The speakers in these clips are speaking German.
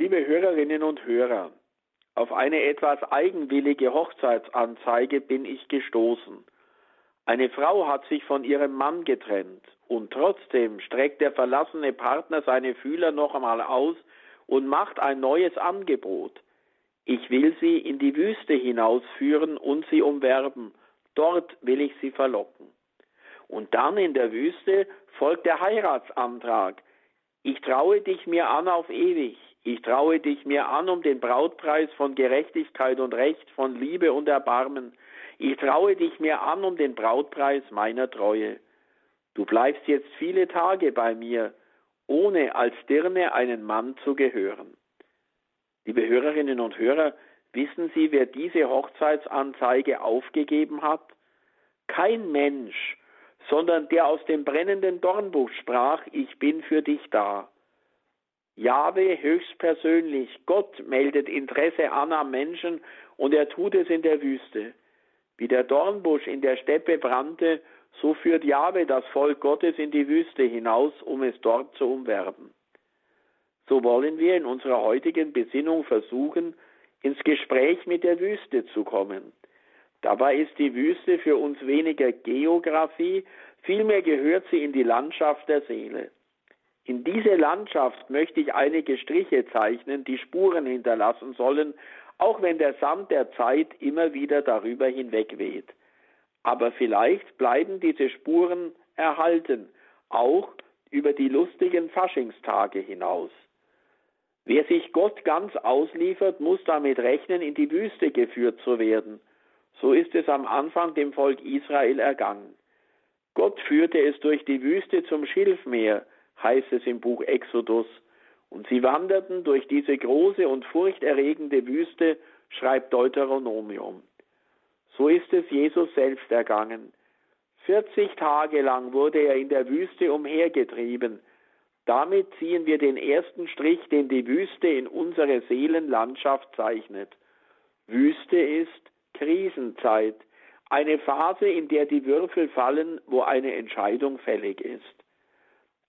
Liebe Hörerinnen und Hörer, auf eine etwas eigenwillige Hochzeitsanzeige bin ich gestoßen. Eine Frau hat sich von ihrem Mann getrennt und trotzdem streckt der verlassene Partner seine Fühler noch einmal aus und macht ein neues Angebot. Ich will sie in die Wüste hinausführen und sie umwerben. Dort will ich sie verlocken. Und dann in der Wüste folgt der Heiratsantrag. Ich traue dich mir an auf ewig. Ich traue dich mir an um den Brautpreis von Gerechtigkeit und Recht, von Liebe und Erbarmen. Ich traue dich mir an um den Brautpreis meiner Treue. Du bleibst jetzt viele Tage bei mir, ohne als Dirne einen Mann zu gehören. Liebe Hörerinnen und Hörer, wissen Sie, wer diese Hochzeitsanzeige aufgegeben hat? Kein Mensch, sondern der aus dem brennenden Dornbusch sprach, ich bin für dich da. Jahwe höchstpersönlich, Gott meldet Interesse an am Menschen und er tut es in der Wüste. Wie der Dornbusch in der Steppe brannte, so führt Jahwe das Volk Gottes in die Wüste hinaus, um es dort zu umwerben. So wollen wir in unserer heutigen Besinnung versuchen, ins Gespräch mit der Wüste zu kommen. Dabei ist die Wüste für uns weniger Geographie, vielmehr gehört sie in die Landschaft der Seele. In diese Landschaft möchte ich einige Striche zeichnen, die Spuren hinterlassen sollen, auch wenn der Sand der Zeit immer wieder darüber hinwegweht. Aber vielleicht bleiben diese Spuren erhalten, auch über die lustigen Faschingstage hinaus. Wer sich Gott ganz ausliefert, muss damit rechnen, in die Wüste geführt zu werden. So ist es am Anfang dem Volk Israel ergangen. Gott führte es durch die Wüste zum Schilfmeer, heißt es im Buch Exodus. Und sie wanderten durch diese große und furchterregende Wüste, schreibt Deuteronomium. So ist es Jesus selbst ergangen. 40 Tage lang wurde er in der Wüste umhergetrieben. Damit ziehen wir den ersten Strich, den die Wüste in unsere Seelenlandschaft zeichnet. Wüste ist Krisenzeit, eine Phase, in der die Würfel fallen, wo eine Entscheidung fällig ist.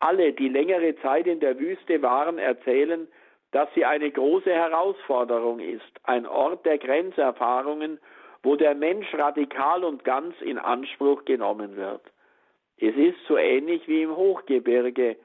Alle, die längere Zeit in der Wüste waren, erzählen, dass sie eine große Herausforderung ist, ein Ort der Grenzerfahrungen, wo der Mensch radikal und ganz in Anspruch genommen wird. Es ist so ähnlich wie im Hochgebirge,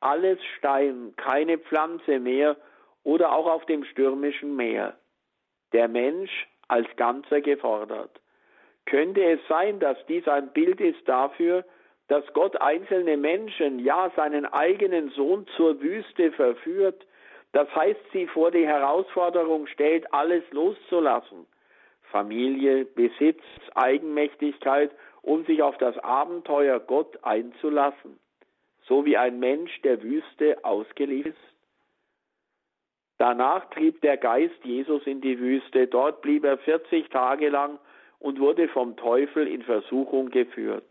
alles Stein, keine Pflanze mehr oder auch auf dem stürmischen Meer. Der Mensch als Ganzer gefordert. Könnte es sein, dass dies ein Bild ist dafür, dass Gott einzelne Menschen, ja seinen eigenen Sohn zur Wüste verführt, das heißt sie vor die Herausforderung stellt, alles loszulassen, Familie, Besitz, Eigenmächtigkeit, um sich auf das Abenteuer Gott einzulassen, so wie ein Mensch der Wüste ausgeliefert ist? Danach trieb der Geist Jesus in die Wüste. Dort blieb er 40 Tage lang und wurde vom Teufel in Versuchung geführt.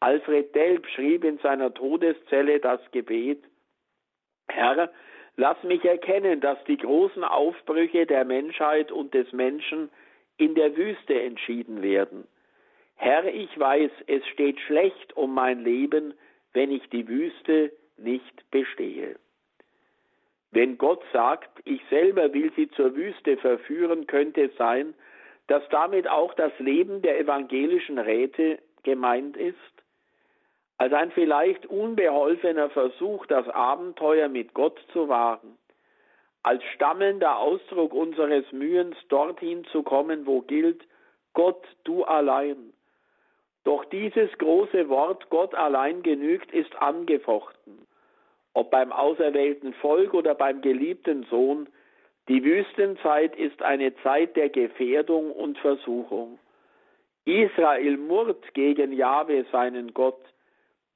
Alfred Delp schrieb in seiner Todeszelle das Gebet, Herr, lass mich erkennen, dass die großen Aufbrüche der Menschheit und des Menschen in der Wüste entschieden werden. Herr, ich weiß, es steht schlecht um mein Leben, wenn ich die Wüste nicht bestehe. Wenn Gott sagt, ich selber will sie zur Wüste verführen, könnte es sein, dass damit auch das Leben der evangelischen Räte gemeint ist? Als ein vielleicht unbeholfener Versuch, das Abenteuer mit Gott zu wagen, als stammelnder Ausdruck unseres Mühens dorthin zu kommen, wo gilt, Gott, du allein. Doch dieses große Wort Gott allein genügt, ist angefochten ob beim auserwählten Volk oder beim geliebten Sohn, die Wüstenzeit ist eine Zeit der Gefährdung und Versuchung. Israel murrt gegen Jahwe seinen Gott.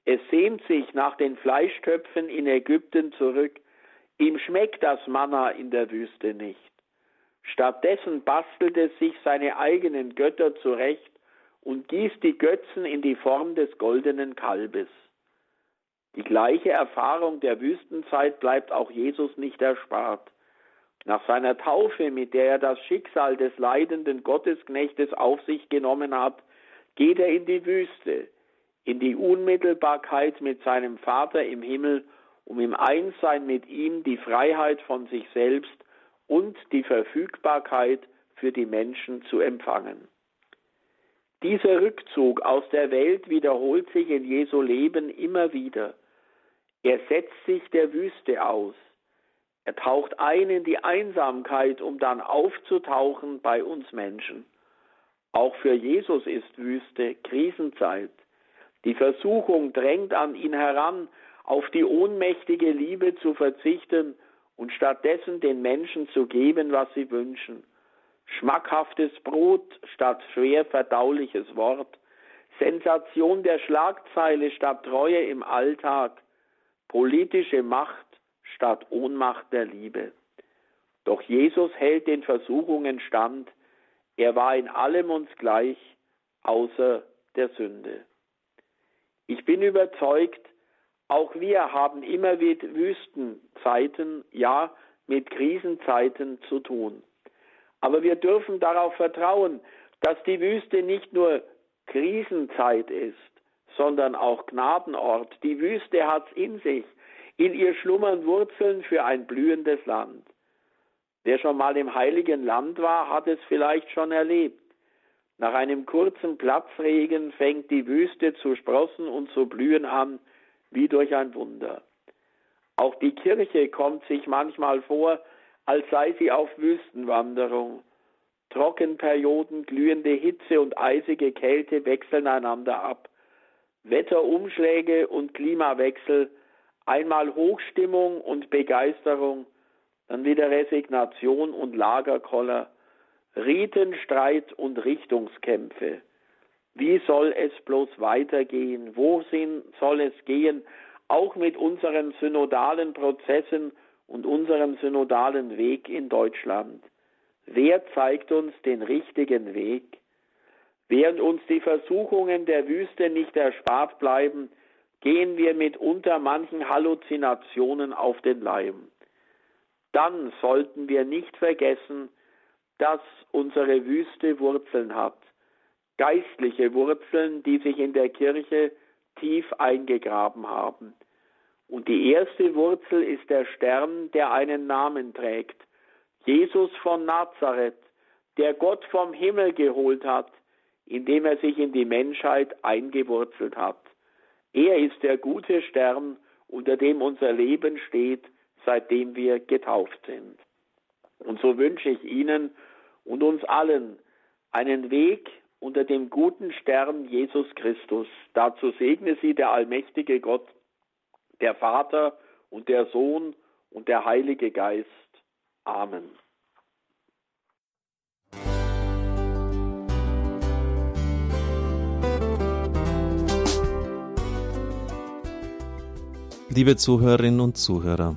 Es sehnt sich nach den Fleischtöpfen in Ägypten zurück. Ihm schmeckt das Manna in der Wüste nicht. Stattdessen bastelt es sich seine eigenen Götter zurecht und gießt die Götzen in die Form des goldenen Kalbes. Die gleiche Erfahrung der Wüstenzeit bleibt auch Jesus nicht erspart. Nach seiner Taufe, mit der er das Schicksal des leidenden Gottesknechtes auf sich genommen hat, geht er in die Wüste, in die Unmittelbarkeit mit seinem Vater im Himmel, um im Einssein mit ihm die Freiheit von sich selbst und die Verfügbarkeit für die Menschen zu empfangen. Dieser Rückzug aus der Welt wiederholt sich in Jesu Leben immer wieder. Er setzt sich der Wüste aus. Er taucht ein in die Einsamkeit, um dann aufzutauchen bei uns Menschen. Auch für Jesus ist Wüste Krisenzeit. Die Versuchung drängt an ihn heran, auf die ohnmächtige Liebe zu verzichten und stattdessen den Menschen zu geben, was sie wünschen. Schmackhaftes Brot statt schwer verdauliches Wort, Sensation der Schlagzeile statt Treue im Alltag, politische Macht statt Ohnmacht der Liebe. Doch Jesus hält den Versuchungen stand, er war in allem uns gleich, außer der Sünde. Ich bin überzeugt, auch wir haben immer mit Wüstenzeiten, ja mit Krisenzeiten zu tun. Aber wir dürfen darauf vertrauen, dass die Wüste nicht nur Krisenzeit ist, sondern auch Gnadenort. Die Wüste hat's in sich. In ihr schlummern Wurzeln für ein blühendes Land. Wer schon mal im heiligen Land war, hat es vielleicht schon erlebt. Nach einem kurzen Platzregen fängt die Wüste zu sprossen und zu blühen an, wie durch ein Wunder. Auch die Kirche kommt sich manchmal vor, als sei sie auf Wüstenwanderung. Trockenperioden, glühende Hitze und eisige Kälte wechseln einander ab. Wetterumschläge und Klimawechsel, einmal Hochstimmung und Begeisterung, dann wieder Resignation und Lagerkoller, Ritenstreit und Richtungskämpfe. Wie soll es bloß weitergehen? Wohin soll es gehen? Auch mit unseren synodalen Prozessen und unserem synodalen Weg in Deutschland. Wer zeigt uns den richtigen Weg? Während uns die Versuchungen der Wüste nicht erspart bleiben, gehen wir mitunter manchen Halluzinationen auf den Leim. Dann sollten wir nicht vergessen, dass unsere Wüste Wurzeln hat, geistliche Wurzeln, die sich in der Kirche tief eingegraben haben. Und die erste Wurzel ist der Stern, der einen Namen trägt. Jesus von Nazareth, der Gott vom Himmel geholt hat, indem er sich in die Menschheit eingewurzelt hat. Er ist der gute Stern, unter dem unser Leben steht, seitdem wir getauft sind. Und so wünsche ich Ihnen und uns allen einen Weg unter dem guten Stern Jesus Christus. Dazu segne Sie der allmächtige Gott, der Vater und der Sohn und der Heilige Geist. Amen. Liebe Zuhörerinnen und Zuhörer,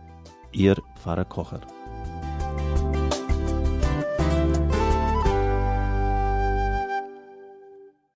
Ihr Pfarrer Kocher.